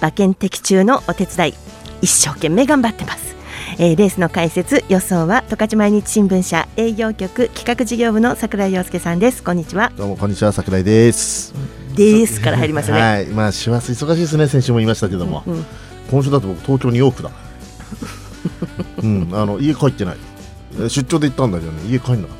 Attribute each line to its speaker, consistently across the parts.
Speaker 1: 馬券的中のお手伝い一生懸命頑張ってます。えー、レースの解説予想は十勝毎日新聞社営業局企画事業部の櫻井陽介さんです。こんにちは。
Speaker 2: どうもこんにちは櫻井です。
Speaker 1: ですから入りますね。
Speaker 2: はい。まあ師走忙しいですね。先週も言いましたけども、うんうん、今週だと僕東京に多くだ。うん。あの家帰ってない。出張で行ったんだけどね。家帰んなか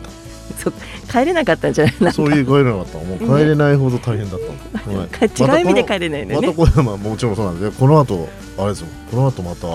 Speaker 1: そ帰れなかったんじゃない？
Speaker 2: そういう帰れなかった。もう帰れないほど大変だったの、
Speaker 1: は い、違う意味で帰れないね。
Speaker 2: またこれ、まあ、もちろんそうなんでこの後あれですよ。この後また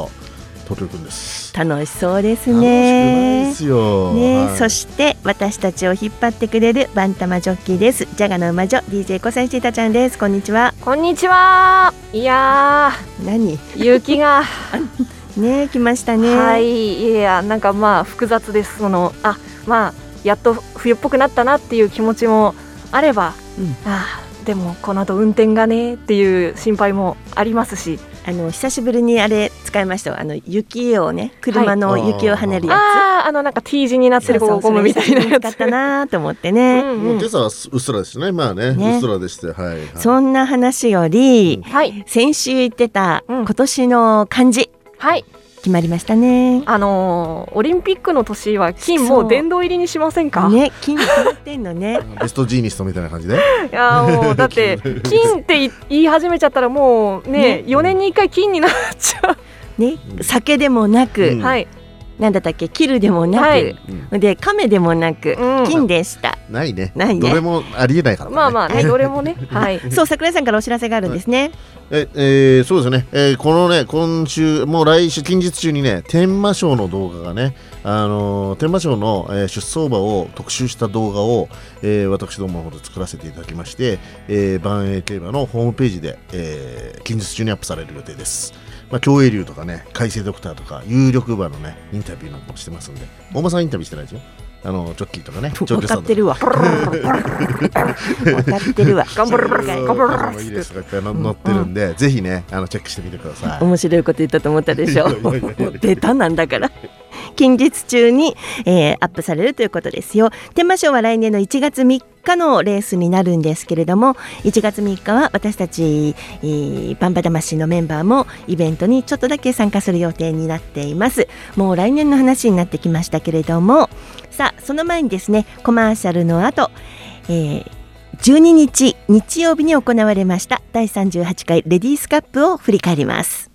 Speaker 2: 東京くんです。
Speaker 1: 楽しそうですね。
Speaker 2: ですよ。
Speaker 1: ね、はい、そして私たちを引っ張ってくれるバンタマジョッキーです。ジャガの馬女 DJ 小西たちゃんです。こんにちは。
Speaker 3: こんにちは。いや
Speaker 1: 何？
Speaker 3: 雪が。
Speaker 1: ね来ましたね。
Speaker 3: はい。いやなんかまあ複雑です。そのあまあやっと冬っぽくなったなっていう気持ちもあれば、うん、あでもこの後運転がねっていう心配もありますし。
Speaker 1: あの久しぶりにあれ使いましたあの雪をね車の雪を跳ねるやつ、
Speaker 3: はい、ああのなんか T 字になってるゴムみたいなやつ。
Speaker 1: 使ったなと思ってね、うん
Speaker 2: うん、今朝はうっすらですねまあね、ね、うっすらでして、はい、はい、
Speaker 1: そんな話より、はい、先週言ってた今年の漢字、
Speaker 3: はい
Speaker 1: 決まりましたね。
Speaker 3: あのー、オリンピックの年は金も殿堂入りにしませんか？
Speaker 1: ね、金決まってんのね。
Speaker 2: ベストジーニストみたいな感じで？
Speaker 3: いやもうだって 金って言い始めちゃったらもうね四、ね、年に一回金になっちゃ
Speaker 1: う。ね、酒でもなく、うん、はい。なんだったっけ？キルでもなく、はい、で亀でもなく、うん、金でした。
Speaker 2: ないね。ないね。どれもありえないから、ね、
Speaker 3: まあまあね、どれもね。はい。
Speaker 1: そう桜井さんからお知らせがあるんですね。
Speaker 2: え、えー、そうですね。えー、このね今週もう来週近日中にね天満賞の動画がね、あのー、天満賞の、えー、出走馬を特集した動画を、えー、私どもほど作らせていただきまして、えー、万栄競馬のホームページで、えー、近日中にアップされる予定です。まあ、競泳流とかね、海星ドクターとか、有力馬のね、インタビューなんかもしてますんで、大間さんインタビューしてないですよ。あのジョッキーとかね、
Speaker 1: 分かってるわ。分かってるわ。
Speaker 3: 頑張る頑張
Speaker 2: る。いいですとかいってるんで、ぜひね、あのチェックしてみてください。
Speaker 1: 面白いこと言ったと思ったでしょ。ベタなんだから。近日中に、えー、アップされるということですよ。天満賞は来年の1月3日のレースになるんですけれども1月3日は私たち、えー、バンバ魂のメンバーもイベントにちょっとだけ参加する予定になっています。もう来年の話になってきましたけれどもさあその前にですねコマーシャルの後、えー12日日曜日に行われました第38回レディースカップを振り返ります。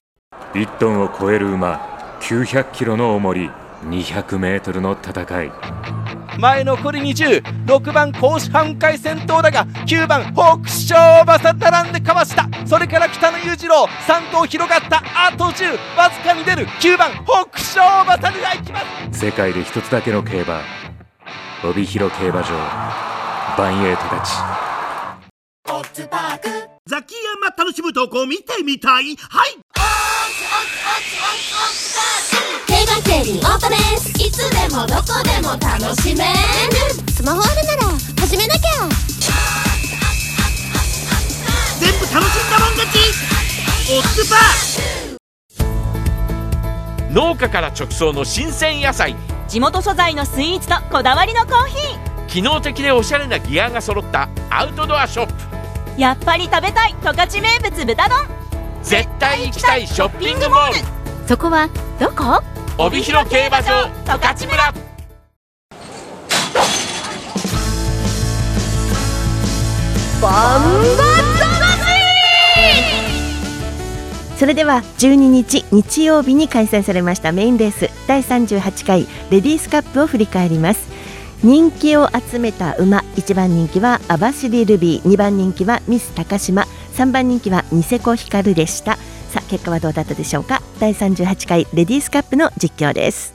Speaker 4: 1トンを超える馬900キロの重り。200メートルの戦い。
Speaker 5: 前残り206番甲子半回戦闘だが9番北勝馬さ並んでかわした。それから北野裕次郎3頭広がったあと10わずかに出る。9番北勝馬さでいきます。
Speaker 4: 世界で一つだけの競馬帯広競馬場バンエイトたち
Speaker 6: ザキヤマ楽しむ投稿見てみたい？はい。
Speaker 7: 競馬競輪オートレース。いつでもどこでも楽しめる。スマホあるなら始めなきゃ。
Speaker 6: 全部楽しんだもん勝ち。オッズ
Speaker 5: パー。農家から直送の新鮮野菜。
Speaker 8: 地元素材のスイーツとこだわりのコーヒー。
Speaker 5: 機能的でおしゃれなギアが揃ったアウトドアショッ
Speaker 8: プ。やっぱり食べたい十勝名物豚丼。
Speaker 5: 絶対行きたいショッピングモール。
Speaker 8: そこはどこ？
Speaker 5: 帯広競馬場十勝村。
Speaker 3: バンバ
Speaker 1: それでは12日日曜日に開催されましたメインレース第38回レディースカップを振り返ります。人気を集めた馬1番人気は網走ルビー2番人気はミス高島3番人気はニセコヒカルでした。さあ結果はどうだったでしょうか？第38回レディースカップの実況です。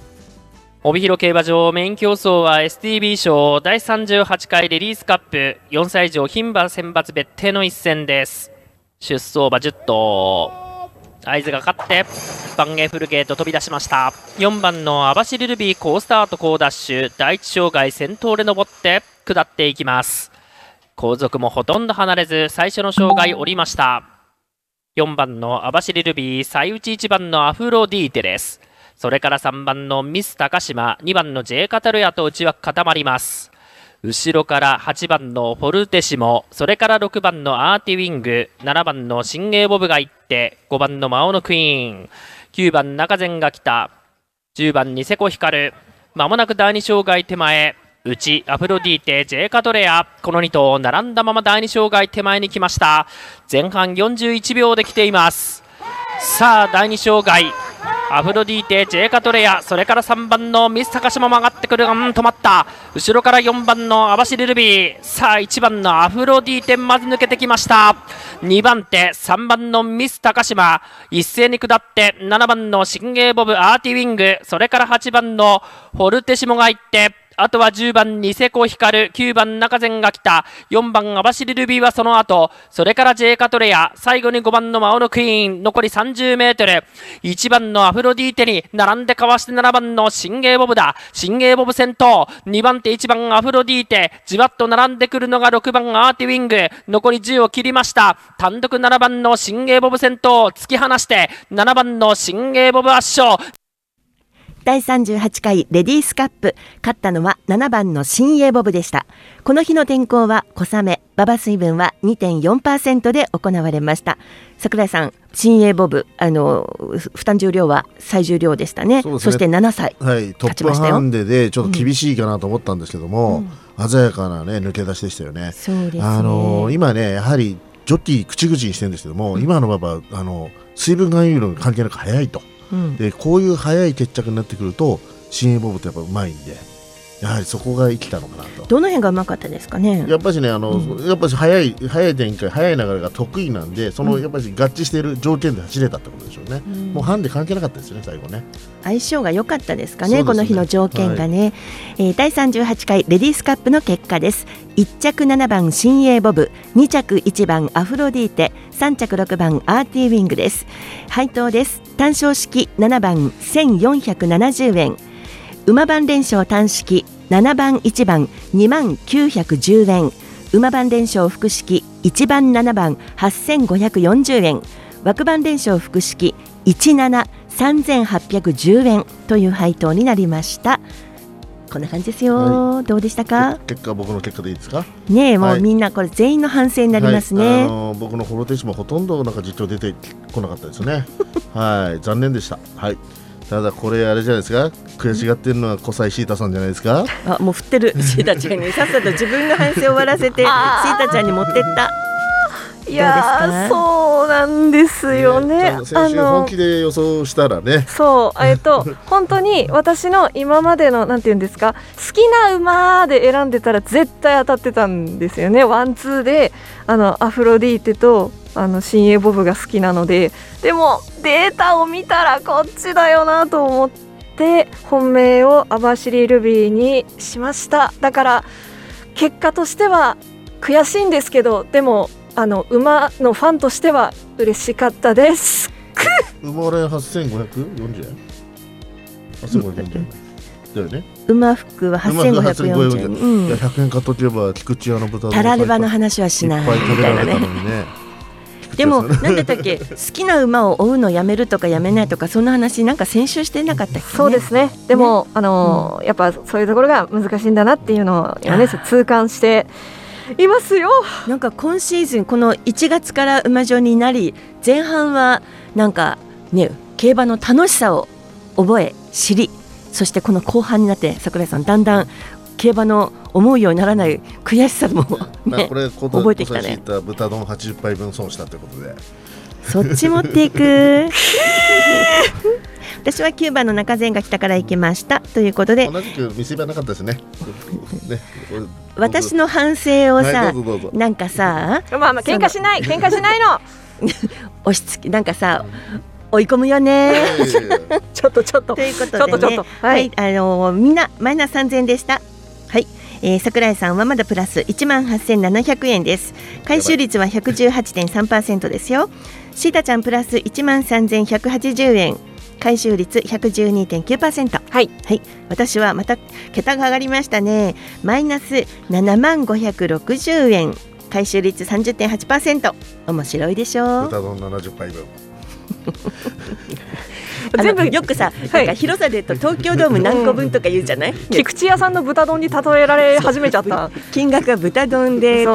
Speaker 9: 帯広競馬場メイン競争は STB 賞第38回レディースカップ4歳以上牝馬選抜別定の一戦です。出走馬10頭。合図がかかってバンゲフルゲート飛び出しました。4番の網走ルビー好スタート好ダッシュ。第一障害先頭で登って下っていきます。後続もほとんど離れず最初の障害降りました。4番の網走ルビー最内1番のアフロディーテです。それから3番のミス高島2番の J カタルヤと内枠固まります。後ろから8番のフォルテシモそれから6番のアーティウィング7番のシンゲーボブが行って5番の魔王のクイーン。9番中前が来た。10番ニセコヒカル。まもなく第2障害手前。内アフロディーテ J カトレア。この2頭並んだまま第2障害手前に来ました。前半41秒で来ています。さあ第2障害アフロディーテ、ジェイカトレア、それから3番のミス高島も上がってくる。が、うん、止まった。後ろから4番の網走ルビー、さあ1番のアフロディーテ、まず抜けてきました。2番手、3番のミス高島、一斉に下って7番のシンゲーボブ、アーティウィング、それから8番のフォルテシモが行って、あとは10番ニセコヒカル、9番中前が来た、4番網走ルビーはその後、それからジェイカトレア、最後に5番のマオノクイーン、残り30メートル、1番のアフロディーテに並んでかわして7番のシンゲーボブだ、シンゲーボブ先頭、2番手1番アフロディーテ、じわっと並んでくるのが6番アーティウィング、残り10を切りました、単独7番のシンゲーボブ先頭、突き放して、7番のシンゲーボブ圧勝、
Speaker 1: 第38回レディースカップ。勝ったのは7番の新鋭ボブでした。この日の天候は小雨。馬場水分は2.4%で行われました。桜井さん新鋭ボブあの負担重量は最重量でしたね、ね、そして7歳
Speaker 2: はいトップハンデでちょっと厳しいかなと思ったんですけども、うん、鮮やかなね抜け出しでしたよね。
Speaker 1: ね、
Speaker 2: あの今ねやはりジョッキー口々にしてるんですけども、うん、今の馬場あの水分含有量関係なく速いとうん、でこういう早い決着になってくると新エボブってやっぱうまいんで。やはりそこが生きたのかなと。
Speaker 1: どの辺がうまかったですかね？
Speaker 2: やっぱしねあの、うん、やっぱし早い早い展開早い流れが得意なんでその、やっぱし合致している条件で走れたってことでしょうね、うん、もうハンデ関係なかったですよね最後ね。
Speaker 1: 相性が良かったですかね、ね、この日の条件がね、はい、えー、第38回レディースカップの結果です。1着7番新鋭ボブ2着1番アフロディーテ3着6番アーティーウィングです。配当です。単勝式7番1470円馬番連勝単式7番1番2万910円。馬番連勝複式1番7番8540円。枠番連勝複式173810円という配当になりました。こんな感じですよ、はい、どうでしたか？
Speaker 2: 結果僕の結果でいいですか？
Speaker 1: ねもうみんなこれ全員の反省になりますね、はい、あ
Speaker 2: の僕のフォロテーシもほとんどなんか実況出てこなかったですね。はい。残念でした。はいただこれあれじゃないですか？悔しがってるのは小西シータさんじゃないですか？
Speaker 1: あもう振ってる。シータちゃんにさっさと自分の反省を終わらせてシータちゃんに持ってった
Speaker 3: いやそうなんですよね。
Speaker 2: ね先週本気で予想したらね。
Speaker 3: そうえっと 本当に私の今までのなんていうんですか好きな馬で選んでたら絶対当たってたんですよね。ワンツーであのアフロディーテとあの新鋭ボブが好きなのででもデータを見たらこっちだよなと思って本命を網走ルビーにしましただから結果としては悔しいんですけどでもあの馬のファンとしては嬉しかったです。
Speaker 2: 馬連8540円？8540円。だよね。
Speaker 1: 馬服は8540円、
Speaker 2: うん、いや100円買っとけば菊池屋の豚
Speaker 1: タラレバの話はしないいっぱい食べられたのにね。でもなんだったっけ？好きな馬を追うのやめるとかやめないとかそんな話なんか先週してなかったっけ、ね、
Speaker 3: そうですね。でも、ね、あのーうん、やっぱそういうところが難しいんだなっていうのを今ね痛感していますよ。
Speaker 1: なんか今シーズンこの1月から馬女になり前半はなんかね競馬の楽しさを覚え知りそしてこの後半になって櫻井さんだんだん競馬の思うようにならない悔しさも、ね、これ覚えてきたね。
Speaker 2: 豚丼80杯分損したということで。
Speaker 1: そっち持っていく 私は9番の中前が来たから行きましたということで
Speaker 2: 同じく見せ場なかったですねね
Speaker 1: 私の反省をさ、はい、なんかさ
Speaker 3: まあまあ喧嘩しない喧嘩しないの
Speaker 1: 押し付けなんかさ追い込むよね。
Speaker 3: ちょっとちょっと。
Speaker 1: ということでね、はい、あのみんなマイナス三千でした。はい、えー、桜井さんはまだプラス一万八千七百円です。回収率は百十八点三パーセントですよ。シータちゃんプラス1万3180円回収率112.9%
Speaker 3: はい、
Speaker 1: はい、私はまた桁が上がりましたね。マイナス7万560円。回収率30.8%面白いでしょう。
Speaker 2: 豚丼70杯分
Speaker 1: 全部よくさ、なんか広さで言うと東京ドーム何個分とか言うじゃない、
Speaker 3: 菊池屋さんの豚丼に例えられ始めちゃった。
Speaker 1: 金額は豚丼で、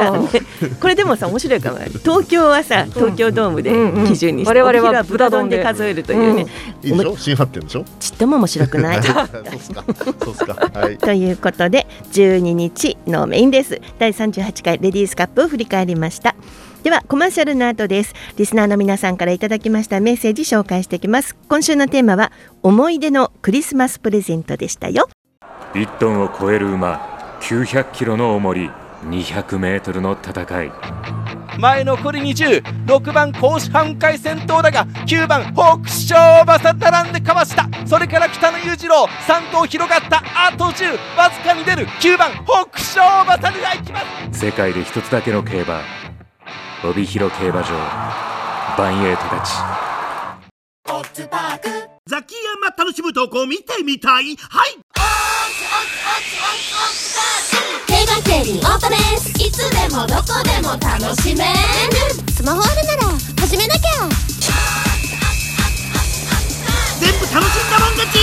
Speaker 1: これでもさ面白いかも。東京はさ東京ドームで基準にして、
Speaker 3: うんうん我々は
Speaker 1: 豚丼で数えるというね、
Speaker 2: いいでしょ？新発展でしょ？
Speaker 1: ちっとも面白くない。ということで12日のメインです。第38回レディースカップを振り返りましたではコマーシャルの後です。リスナーの皆さんからいただきましたメッセージ紹介していきます。今週のテーマは思い出のクリスマスプレゼントでしたよ。
Speaker 4: 1トンを超える馬900キロの重り200メートルの戦い。
Speaker 5: 前残り206番甲子半回先頭だが9番北勝馬さ並んでかわした。それから北野裕次郎3頭広がった。あと10わずかに出る。9番北勝馬さでいきます。
Speaker 4: 世界で一つだけの競馬帯広競馬場バンエイトたち。
Speaker 6: ザキヤマ楽しむ投稿見てみたい。はい。
Speaker 7: 競輪オートですいつでもどこでも楽しめるスマホあるなら始めなきゃ
Speaker 6: 全部楽しんだもん勝ち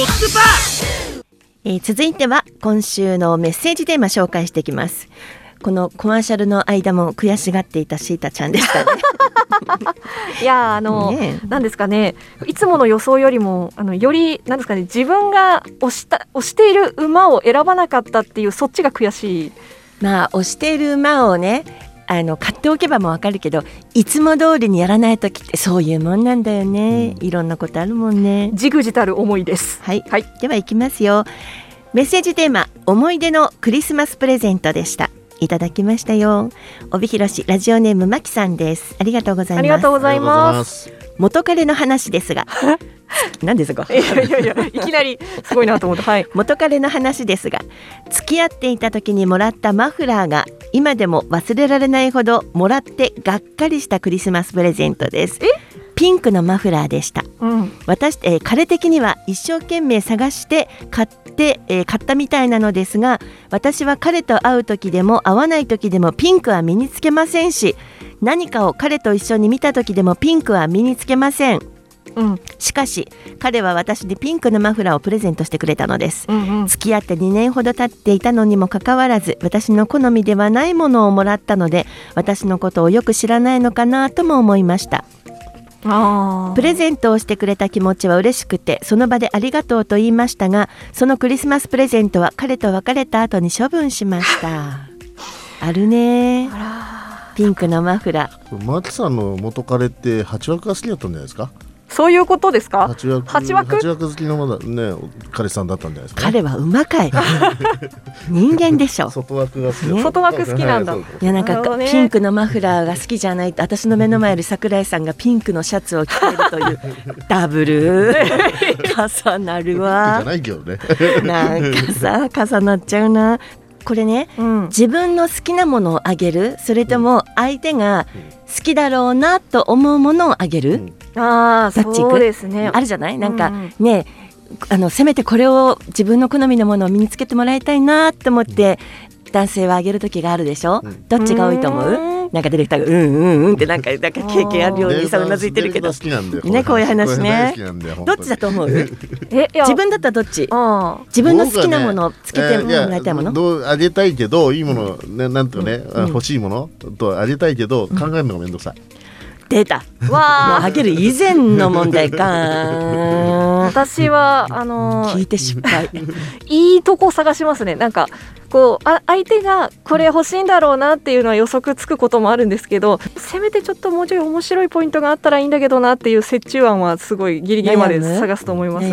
Speaker 6: オッズパー
Speaker 1: えー続いては今週のメッセージテーマ紹介していきますこのコマーシャルの間も悔しがっていたシータちゃんでしたね。
Speaker 3: いやあの、
Speaker 1: ね
Speaker 3: なんですかね。いつもの予想よりもあのよりなんですかね自分が推した推している馬を選ばなかったっていうそっちが悔しい。
Speaker 1: まあ押している馬をねあの買っておけばもわかるけどいつも通りにやらない時ってそういうもんなんだよね、いろんなことあるもんね。
Speaker 3: じぐじたる思いです。
Speaker 1: はい、では行きますよ。メッセージテーマ思い出のクリスマスプレゼントでしたいただきましたよ。帯広市ラジオネームまきさんです。ありがとうございます。
Speaker 3: ありがとうございます。
Speaker 1: 元彼の話ですが。何ですか？
Speaker 3: いやいやいやいきなりすごいなと思って。はい。
Speaker 1: 元彼の話ですが。付き合っていた時にもらったマフラーが今でも忘れられないほどもらってがっかりしたクリスマスプレゼントですピンクのマフラーでした。
Speaker 3: うん。
Speaker 1: 私、えー彼的には一生懸命探して買って、えー買ったみたいなのですが私は彼と会う時でも会わない時でもピンクは身につけませんし何かを彼と一緒に見た時でもピンクは身につけません。
Speaker 3: うん。
Speaker 1: しかし彼は私にピンクのマフラーをプレゼントしてくれたのです。
Speaker 3: うんうん。
Speaker 1: 付き合って2年ほど経っていたのにもかかわらず私の好みではないものをもらったので私のことをよく知らないのかなとも思いましたプレゼントをしてくれた気持ちは嬉しくてその場でありがとうと言いましたがそのクリスマスプレゼントは彼と別れた後に処分しました。あるね。ピンクのマフラー。
Speaker 2: マキさんの元彼って八枠が好きだったんじゃないですか？
Speaker 3: そういうことですか？
Speaker 2: 八枠
Speaker 3: 八枠？
Speaker 2: 八枠好きのまだね彼氏さんだったんじゃないですか、
Speaker 1: 彼は馬かい。人間でしょ。
Speaker 2: 外枠が好きだ
Speaker 1: ね。
Speaker 3: 外枠好きなんだ。
Speaker 2: はい
Speaker 1: いやなんか
Speaker 3: ね。
Speaker 1: ピンクのマフラーが好きじゃない。と私の目の前で桜井さんがピンクのシャツを着ているという。ダブル。重なる
Speaker 2: じゃ
Speaker 1: わ
Speaker 2: ないけどね。
Speaker 1: なんかさ重なっちゃうな。これね
Speaker 3: うん。
Speaker 1: 自分の好きなものをあげる。それとも相手が好きだろうなと思うものをあげる、
Speaker 2: うん
Speaker 3: ああ
Speaker 1: どっち行く？
Speaker 3: そうですね。
Speaker 1: あるじゃない？なんか、
Speaker 3: うん
Speaker 1: ねあのせめてこれを自分の好みのものを身につけてもらいたいなと思って、男性はあげる時があるでしょ、
Speaker 2: うん。
Speaker 1: どっちが多いと思う？
Speaker 3: うん。
Speaker 1: なんか出てきたらうんうんうんってなんかなんか経験あるようにさうなずいてるけど。
Speaker 2: 好きなんだよ
Speaker 1: ねこういう話ね。
Speaker 2: こういう話好きなんだよ
Speaker 1: どっちだと思う？
Speaker 3: え？
Speaker 1: 自分だったらどっち？
Speaker 3: あ
Speaker 1: 自分の好きなものをつけてもらいたいもの、
Speaker 2: やどうあげたいけどいいもの、ね、なんとかね、あ
Speaker 1: うん。
Speaker 2: 欲しいものとあげたいけど、考えるのがめんどくさい
Speaker 1: 出た。
Speaker 3: わあ。
Speaker 1: あげる以前の問題か
Speaker 3: 私はあのー
Speaker 1: 聞いて失敗。
Speaker 3: いいとこ探しますね。なんかこうあ相手がこれ欲しいんだろうなっていうのは予測つくこともあるんですけどせめてちょっともうちょい面白いポイントがあったらいいんだけどなっていう折衷案はすごいギリギリまで探すと思います。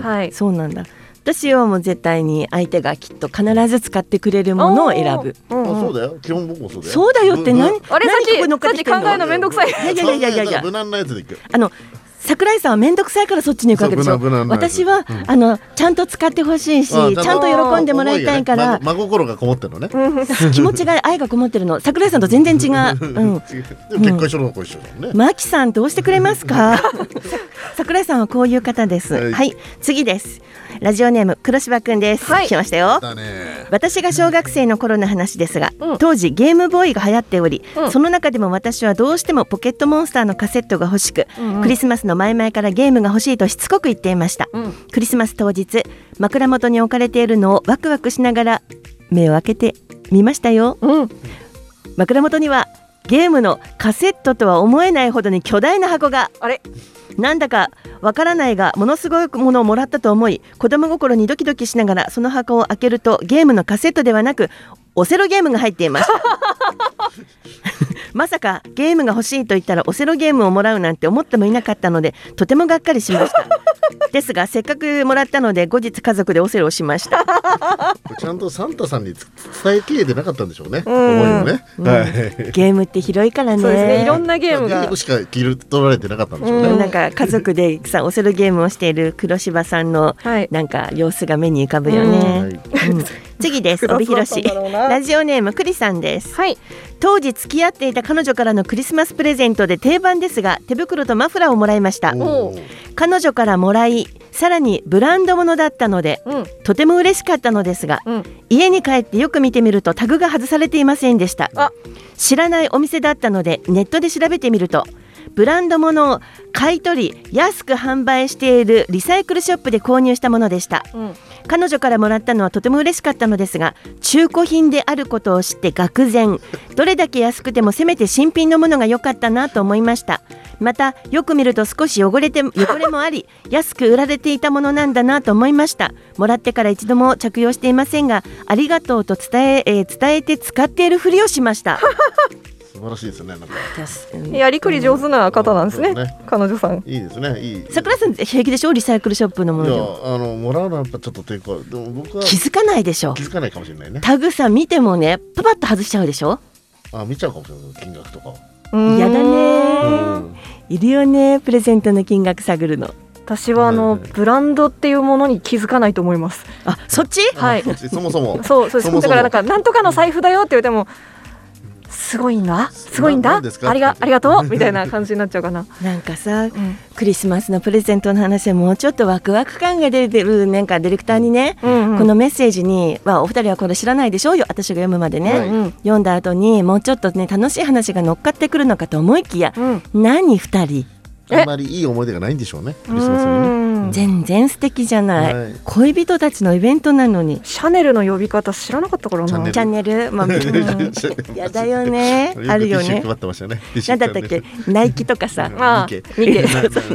Speaker 3: はい。
Speaker 1: そうなんだ私はもう絶対に相手がきっと必ず使ってくれるものを選ぶ。
Speaker 3: おー。うんうん
Speaker 2: あそうだよ。基本僕もそうだよ。
Speaker 1: そうだよって何？
Speaker 2: ぶ
Speaker 3: あれさっ
Speaker 1: き
Speaker 3: さっき考えるのめんどくさい。
Speaker 1: いやいやいやいやいや。
Speaker 2: 無難なやつでいく
Speaker 1: あの桜井さんは面倒くさいからそっちに行くわけでしょ？私は、
Speaker 2: うん。
Speaker 1: あのちゃんと使ってほしいしちゃんと喜んでもらいたいから、
Speaker 2: 真心がこもってるのね。
Speaker 1: 気持ちが愛がこもってるの。桜井さんと全然違う、うん、
Speaker 2: 結婚一緒の子一緒だもんね。
Speaker 1: マキさんどうしてくれますか？桜井さんはこういう方です。
Speaker 2: は
Speaker 1: はい。い、次です。ラジオネーム黒柴くんです、
Speaker 3: はい。
Speaker 1: 来ましたよ。
Speaker 2: だね。
Speaker 1: 私が小学生の頃の話ですが、
Speaker 3: うん。
Speaker 1: 当時ゲームボーイが流行っており、
Speaker 3: うん。
Speaker 1: その中でも私はどうしてもポケットモンスターのカセットが欲しく、
Speaker 3: うんうん。
Speaker 1: クリスマスの前々からゲームが欲しいとしつこく言っていました、
Speaker 3: うん。
Speaker 1: クリスマス当日枕元に置かれているのをワクワクしながら目を開けてみましたよ。
Speaker 3: うん。
Speaker 1: 枕元にはゲームのカセットとは思えないほどに巨大な箱が
Speaker 3: あれ？
Speaker 1: なんだかわからないがものすごいものをもらったと思い子供心にドキドキしながらその箱を開けるとゲームのカセットではなくオセロゲームが入っていました まさかゲームが欲しいと言ったらオセロゲームをもらうなんて思ってもいなかったのでとてもがっかりしました。ですがせっかくもらったので後日家族でオセロをしました。
Speaker 2: ちゃんとサンタさんにつ伝えきれてなかったんでしょうね。
Speaker 3: うん。
Speaker 2: 思いをね。
Speaker 1: うん。
Speaker 2: はい。
Speaker 1: ゲームって広いからね。
Speaker 3: そうですね。いろんなゲームが。
Speaker 2: ゲームしか切り取られてなかったんでしょう
Speaker 3: うん。
Speaker 2: ね。
Speaker 1: なんか家族でさオセロゲームをしている黒柴さんの
Speaker 3: はい。
Speaker 1: なんか様子が目に浮かぶよ
Speaker 2: は
Speaker 1: ね。
Speaker 2: い。
Speaker 1: うん次です。帯広市。ラジオネームクリさんです。
Speaker 3: はい。
Speaker 1: 当時付き合っていた彼女からのクリスマスプレゼントで定番ですが手袋とマフラーをもらいました。彼女からもらいさらにブランド物だったので
Speaker 3: うん。
Speaker 1: とても嬉しかったのですが
Speaker 3: うん。
Speaker 1: 家に帰ってよく見てみるとタグが外されていませんでした。
Speaker 3: あ。
Speaker 1: 知らないお店だったのでネットで調べてみるとブランド物を買い取り安く販売しているリサイクルショップで購入したものでした。
Speaker 3: うん
Speaker 1: 彼女からもらったのはとても嬉しかったのですが中古品であることを知って愕然。どれだけ安くてもせめて新品のものが良かったなと思いました。またよく見ると少し汚れて汚れもあり 安く売られていたものなんだなと思いました。もらってから一度も着用していませんがありがとうと伝ええー伝えて使っているふりをしました。
Speaker 2: 素晴らしいですね。なんか。
Speaker 3: やりくり上手な方なんですね彼女さん。
Speaker 2: いいですね。いい。
Speaker 1: 桜井さん平気でしょ？リサイクルショップのも
Speaker 2: いや
Speaker 1: のでも。
Speaker 2: あのもらうのはやっぱちょっと抵抗。でも僕は
Speaker 1: 気づかないでしょ？
Speaker 2: 気づかないかもしれないね。
Speaker 1: タグさ見てもねパパッと外しちゃうでしょ？
Speaker 2: あ見ちゃうかもしれない金額とかを。
Speaker 1: やだね。
Speaker 2: うん。
Speaker 1: いるよねプレゼントの金額探るの。
Speaker 3: 私はあのブランドっていうものに気づかないと思います。
Speaker 1: あそっち？
Speaker 3: はい。
Speaker 2: そもそも。
Speaker 3: そうそうだからなんかなんとかの財布だよって言われてもすごいんだすごいんだ？ありがありがとう？みたいな感じになっちゃうかな、
Speaker 1: なんかさ
Speaker 3: うん
Speaker 1: クリスマスのプレゼントの話はもうちょっとワクワク感が出てるなんかディレクターにね、
Speaker 3: うんうん。
Speaker 1: このメッセージに、まあ、お二人はこれ知らないでしょ？うよ私が読むまでね、
Speaker 2: はい。
Speaker 3: うん
Speaker 1: 読んだ後にもうちょっとね楽しい話が乗っかってくるのかと思いきや、
Speaker 3: うん。
Speaker 1: 何二人？
Speaker 2: あんまりいい思い出がないんでしょうね。クリスマスにね。
Speaker 3: うん。
Speaker 1: 全然素敵じゃない、
Speaker 2: はい。
Speaker 1: 恋人たちのイベントなのに
Speaker 3: シャネルの呼び方知らなかったからな。
Speaker 2: チャンネル。
Speaker 1: チャンネル、まあ、うん やだよね。あるよね。なんだったっけ？ナイキとかさ。
Speaker 3: ああ。
Speaker 2: ニケ。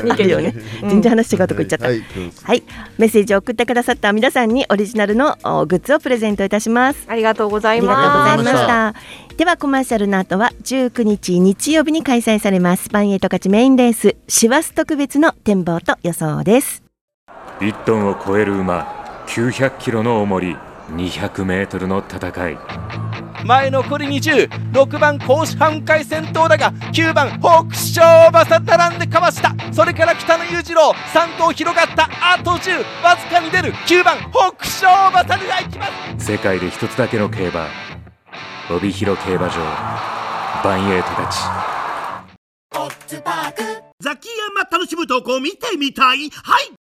Speaker 3: ニケ。
Speaker 1: よね。全然話違うとこ行っちゃった。
Speaker 2: はい。
Speaker 1: はい、メッセージを送ってくださった皆さんにオリジナルのおグッズをプレゼントいたします。
Speaker 3: ありがとうござ
Speaker 1: あり
Speaker 3: います
Speaker 1: がとうございました。ではコマーシャルの後は19日日曜日に開催されます。バンエイト勝ちメインレース。師走特別の展望と予想です。
Speaker 4: 1トンを超える馬。900キロの重り。200メートルの戦い。
Speaker 5: 前残り206番甲子半回先頭だが9番北勝馬さ並んでかわした。それから北野裕次郎。3頭広がった。あと10わずかに出る。9番北勝馬さが行きます。
Speaker 4: 世界で一つだけの競馬帯広競馬場バンエイトたち。
Speaker 6: ザキヤマ楽しむ投稿見てみたい。はい。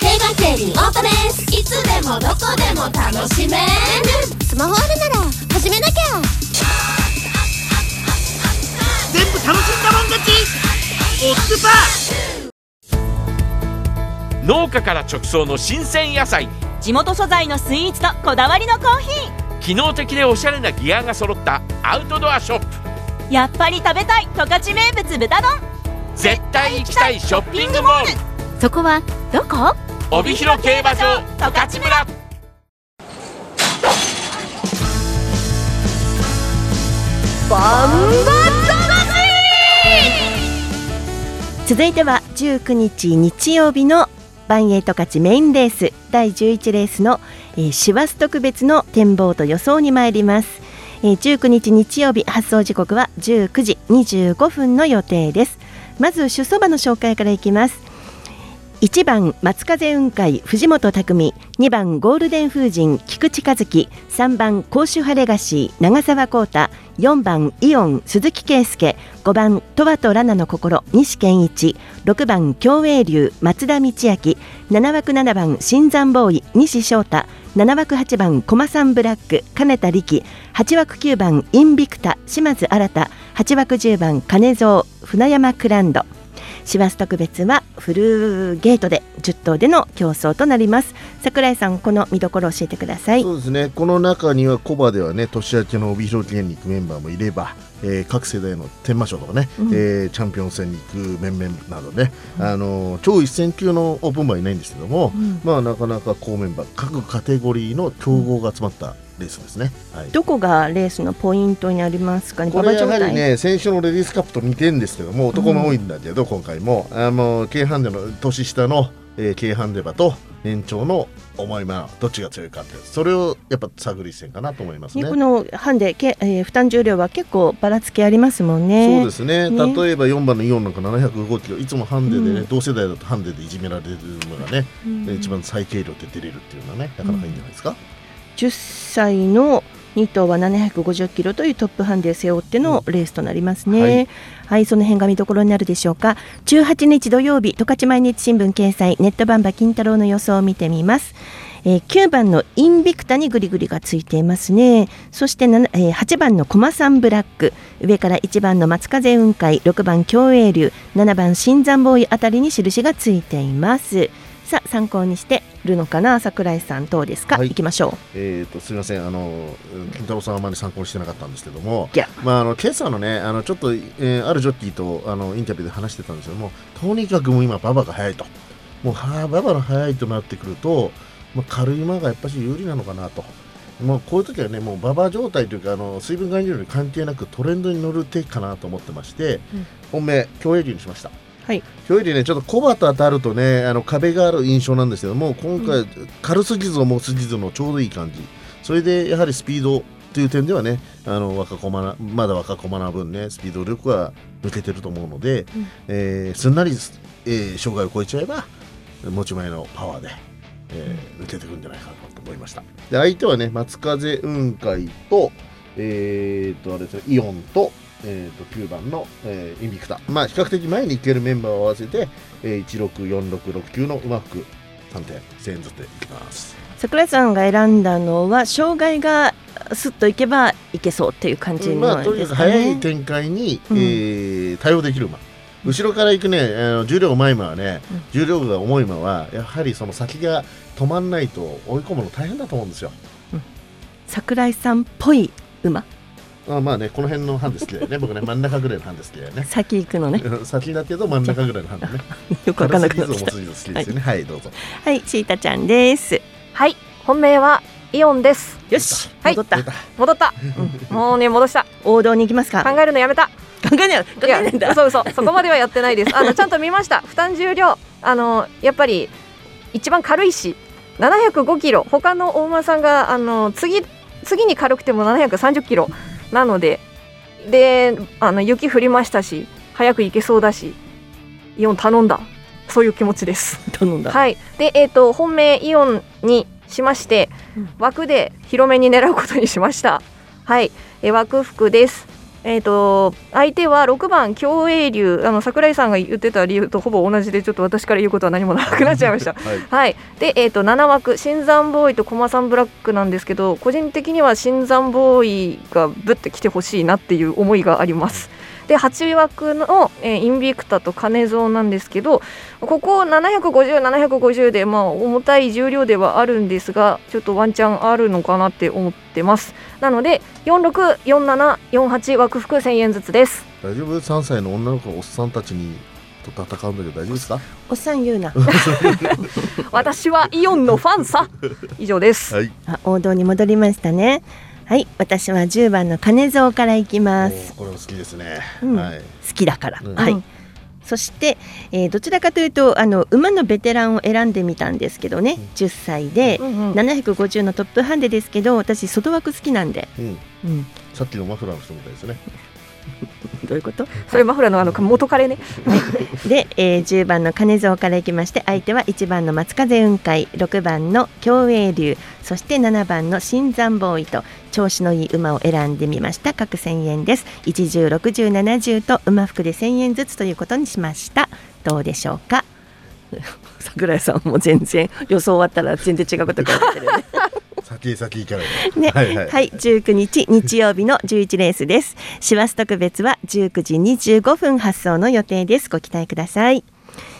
Speaker 7: 競馬競輪オートレースいつでもどこでも楽しめるスマホあるなら始めなきゃ
Speaker 6: 全部楽しんだもん勝ちオッズパー
Speaker 10: 農家から直送の新鮮野菜
Speaker 8: 地元素材のスイーツとこだわりのコーヒ
Speaker 10: 機能的でおしゃれなギアが揃ったアウトドアショップ。
Speaker 8: ーやっぱり食べたい十勝名物豚丼。
Speaker 10: 絶対行きたいショッピングモール。
Speaker 8: そこはどこ？
Speaker 10: 帯広競馬場十勝村。
Speaker 1: 続いては19日日曜日のバンエイト勝ちメインレース第11レースの、えー、師走特別の展望と予想に参ります、えー、19日日曜日発送時刻は19時25分の予定です。まず出走馬の紹介からいきます。1番松風雲海藤本匠。2番ゴールデン風神菊池和樹。3番甲州派レガシー長澤浩太。4番イオン鈴木圭介。5番トワとラナの心西健一。6番共栄流松田道明。7枠7番新山ボーイ西翔太。7枠8番駒さんブラック金田力。8枠9番インビクタ島津新8枠10番金蔵船山クランド。師走特別はフルゲートで10頭での競争となります。桜井さんこの見どころを教えてください。
Speaker 2: そうですね。この中にはコバではね年明けの帯広県に行くメンバーもいればえー、各世代の天満賞とかね、うん、えー、チャンピオン戦に行く面々などね、うん、あの超一戦級のオープンバーいないんですけども、うん、まあなかなか高メンバー各カテゴリーの強豪が集まったレースですね、
Speaker 1: はい、どこがレースのポイントにありますか？ね
Speaker 2: これやはりね先週のレディースカップと似てるんですけども男も多いんだけど、今回も。あの軽ハンデの年下の、えー、軽ハンデ馬と年長の重い馬どっちが強いかってそれをやっぱ探り戦かなと思いますね。
Speaker 1: このハンデけ、えー、負担重量は結構ばらつきありますもんね。
Speaker 2: そうですね。ね。例えば4番のイオンなんか705キロ。いつもハンデでね、うん、同世代だとハンデでいじめられるのがね、うん、一番最軽量で出れるっていうのはねなかなかいいんじゃないですか？うん、
Speaker 1: 10歳の2頭は750キロというトップハンデを背負ってのレースとなりますね、うんはい、はい、その辺が見どころになるでしょうか。18日土曜日十勝毎日新聞掲載ネットバンバ金太郎の予想を見てみます。えー、9番のインビクタにグリグリがついていますね。そして、えー、8番のコマサンブラック。上から1番の松風雲海。6番共栄流7番新山ボーイあたりに印がついていますさあ参考にしてるのかな？桜井さんどうですか、はい、行きましょう。
Speaker 2: えっ、ー、とすみません。あの金太郎さんはあまり参考にしてなかったんですけどもまああの今朝のねあのちょっと、えー、あるジョッキーとあのインタビューで話してたんですけどもとにかくもう今馬場が速いと。もうは馬場の速いとなってくるとまあ、軽い馬がやっぱり有利なのかなと。もうこういう時はね、もう馬場状態というか、あの水分含有量に関係なくトレンドに乗る手かなと思ってまして、うん、本命、競泳流にしました。
Speaker 1: はい、
Speaker 2: 競泳ねちょっと小旗当たるとねあの壁がある印象なんですけども今回、軽すぎず重すぎずのちょうどいい感じ。それでやはりスピードという点ではねあの若駒なまだ若駒な分ねスピード力は抜けてると思うので、うん、えー、すんなり、えー、障害を超えちゃえば持ち前のパワーで、えー、抜けてくるんじゃないかなと思いました。で相手はね松風雲海とえー、っとあれですねイオンとえー、と9番の、えー、インビクタ、まあ、比較的前に行けるメンバーを合わせて、えー、164669のうまく3点1000円ずいきます。
Speaker 1: 桜井さんが選んだのは障害がすっといけばいけそうっていう感じ
Speaker 2: の、ね、まあ、とにかく早い展開に、うん、えー、対応できる馬。後ろから行くね、あの重量重い馬はね、うん、重量が重い馬はやはりその先が止まんないと追い込むの大変だと思うんですよ、
Speaker 1: うん、桜井さんっぽい馬
Speaker 2: あまあねこの辺の班ですけどね。僕ね真ん中ぐらいの班ですけどね。
Speaker 1: 先行くのね。
Speaker 2: 先だけど真ん中ぐらいの班ね。
Speaker 1: よくわかんなくなって
Speaker 2: きたはい、はい、どうぞ。
Speaker 1: はいシータちゃんです。
Speaker 3: はい本命はイオンです。
Speaker 1: よし戻った、
Speaker 3: 戻った、うん、もうね戻した。
Speaker 1: 王道に行きますか。
Speaker 3: 考えるのやめた。
Speaker 1: 考えない考えないんだ。
Speaker 3: そうそうそこまではやってないです。あのちゃんと見ました。負担重量。あのやっぱり一番軽いし705キロ。他の大馬さんがあの次次に軽くても730キロなのでであの雪降りましたし早く行けそうだしイオン頼んだ。そういう気持ちです。
Speaker 1: 頼んだ。
Speaker 3: はい。でえっ、ー、と本命イオンにしまして、うん、枠で広めに狙うことにしました。はい。え枠服ですえーと、相手は6番競泳流あの櫻井さんが言ってた理由とほぼ同じでちょっと私から言うことは何もなくなっちゃいました。はい、はい、で、えーと、7枠新山ボーイと駒さんブラックなんですけど個人的には新山ボーイがぶって来てほしいなっていう思いがあります。で8枠の、えー、インビクタと金蔵なんですけどここ750、750で、まあ、重たい重量ではあるんですがちょっとワンチャンあるのかなって思ってます。なので46、47、48枠服1000円ずつです。
Speaker 2: 大丈夫？3歳の女の子おっさんたちにと戦うんだけど大丈夫ですか？
Speaker 1: おっさん言うな。
Speaker 3: 私はイオンのファンさ。以上です、
Speaker 2: はい、
Speaker 1: あ王道に戻りましたねはい私は10番の金蔵からいきます。
Speaker 2: これも好きですね、
Speaker 1: うん、
Speaker 2: はい、
Speaker 1: 好きだから、うん、はい。そして、えー、どちらかというとあの馬のベテランを選んでみたんですけどね、うん、10歳で、うんうん、750のトップハンデですけど私外枠好きなんで、うん、
Speaker 2: うん、さっきのマフラーの人みたいですね
Speaker 1: どういうこと？
Speaker 3: それマフラーのあの元彼ね。
Speaker 1: で、えー、10番の金蔵からいきまして相手は1番の松風雲海6番の共栄流そして7番の新山ボーイと調子のいい馬を選んでみました各1000円です。106070と馬服で1000円ずつということにしました。どうでしょうか？桜井さんも全然予想終わったら全然違うこと書いてるね
Speaker 2: 先先行かない
Speaker 1: ね、はい、はい、はい、19日日曜日の11レースです。師走特別は19時25分発送の予定です。ご期待ください。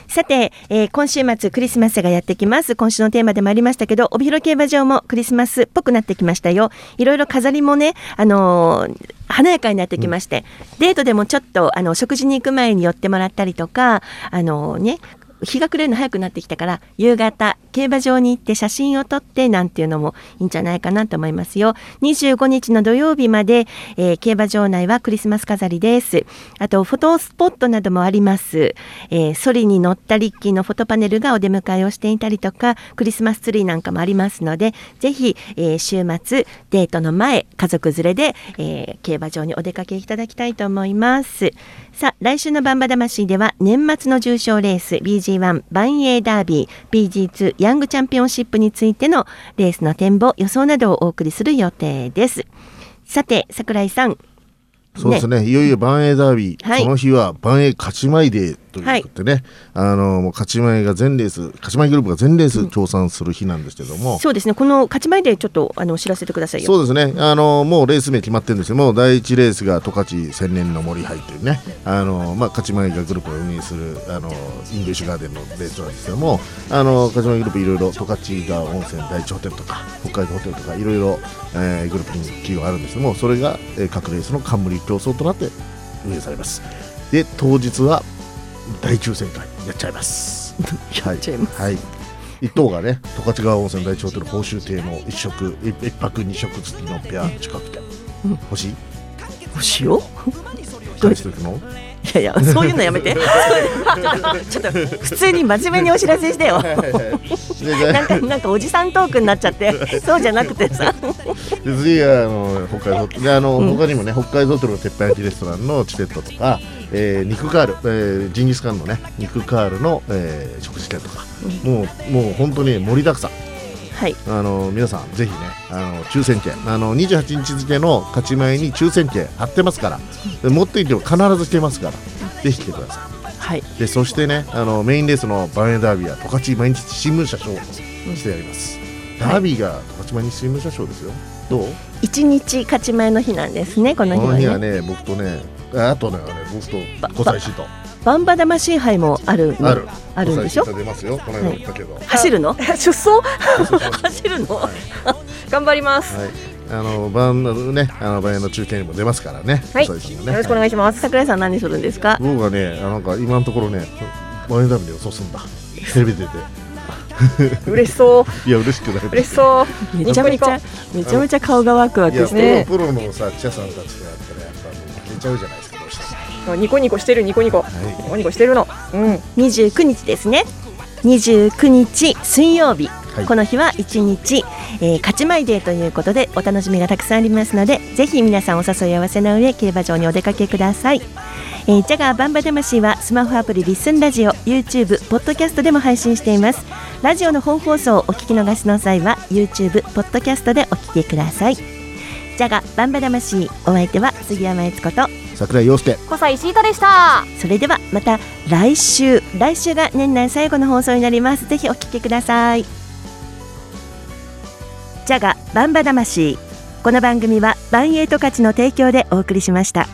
Speaker 1: さて、えー、今週末クリスマスがやってきます。今週のテーマでもありましたけど帯広競馬場もクリスマスっぽくなってきましたよ。いろいろ飾りもねあのー華やかになってきまして、うん、デートでもちょっとあの食事に行く前に寄ってもらったりとかあのね日が暮れるの早くなってきたから夕方競馬場に行って写真を撮ってなんていうのもいいんじゃないかなと思いますよ。25日の土曜日まで、えー、競馬場内はクリスマス飾りです。あとフォトスポットなどもあります、えー、ソリに乗ったリッキーのフォトパネルがお出迎えをしていたりとかクリスマスツリーなんかもありますのでぜひ、えー、週末デートの前家族連れで、え、競馬場にお出かけいただきたいと思います。さあ来週のバンバ魂では年末の重賞レース BG1 万栄ダービー BG2 ヤングチャンピオンシップについてのレースの展望予想などをお送りする予定です。さて桜井さん。
Speaker 2: そうですね、ね、いよいよばんえいダービー、はい、その日はばんえい勝毎デーということでね、はい、あのもう勝ち前が全レース勝ち前グループが全レース協賛する日なんですけども、
Speaker 1: うん、そうですね。この勝毎でちょっとあの知らせてくださいよ。
Speaker 2: そうですね。あのもうレース名決まってるんですけども第一レースが十勝千年の森杯というね。あの、まあ、勝毎がグループを運営するあのイングリッシュガーデンのレースなんですけども。あの勝毎グループいろいろ十勝川温泉第一ホテルとか北海道ホテルとかいろいろ、えー、グループに企業があるんですけどもそれが、えー、各レースの冠競争となって運営されます。で当日は大抽選会やっちゃいます。
Speaker 1: やっちゃいます、
Speaker 2: はい、一等がね十勝川温泉大地ホテル報酬亭の一食一泊二食付きのペア近くで、うん、欲しい？
Speaker 1: 欲しいよ。
Speaker 2: どうの？
Speaker 1: いやいやそういうのやめて。ちょっと普通に真面目にお知らせしてよ。なんかなんかおじさんトークになっちゃってそうじゃなくてさ。
Speaker 2: 次はあの北海道であの、うん、他にもね北海道トルの鉄板焼きレストランのチケットとか、えー、肉カール、えー、ジンギスカンのね肉カールの、えー、食事券とか、うん、もうもう本当に盛りだくさん
Speaker 1: はい、
Speaker 2: あの皆さんぜひねあの抽選券。あの28日付の勝ち前に抽選券貼ってますから、持っていても必ず来てますから。ぜひ来てください、
Speaker 1: はい、
Speaker 2: でそしてねあのメインレースのバンエダービーは十勝毎日新聞社賞をしてやります、ダービーが十勝毎日新聞社賞ですよ。どう？
Speaker 1: 一日勝ち前の日なんですねこの日は
Speaker 2: ね。ね僕とねあとね僕と小西氏と
Speaker 1: バンバ魂杯もある
Speaker 2: ある
Speaker 1: あるんでしょ？
Speaker 2: 出ますよこの間言ったけど、
Speaker 1: 走るの？
Speaker 3: 出走？走るの、頑張ります、
Speaker 2: はいあの晩のねあの晩の中継にも出ますからね。
Speaker 3: はい。よろしくお願いします。
Speaker 1: 桜井さん何するんですか？
Speaker 2: 僕はねなんか今のところねワインダムで予想すんだ。テレビ出て。
Speaker 3: 嬉しそう。
Speaker 2: いや嬉しくない。
Speaker 3: 嬉しそ
Speaker 1: う。めちゃめちゃめちゃめちゃ顔がワクワクして。
Speaker 2: プロのさ記者さんたちがやったらやっぱ出ちゃうじゃないですか。
Speaker 3: ニコニコしてるニコニコ、はい、ニコニコしてるの、うん、
Speaker 1: 29日ですね。29日水曜日、はい、この日は1日、えー、勝ち前デーということでお楽しみがたくさんありますのでぜひ皆さんお誘い合わせの上競馬場にお出かけください、えー、ジャガーバンバ魂はスマホアプリリッスンラジオ YouTube ポッドキャストでも配信しています。ラジオの本放送をお聞き逃しの際は YouTube ポッドキャストでお聞きください。ジャガバンバ魂お相手は杉山悦子と
Speaker 2: 桜井陽介。
Speaker 3: 小西シータでした。
Speaker 1: それではまた来週来週が年内最後の放送になります。ぜひお聞きください。ジャガバンバ魂。この番組はバンエイト価値の提供でお送りしました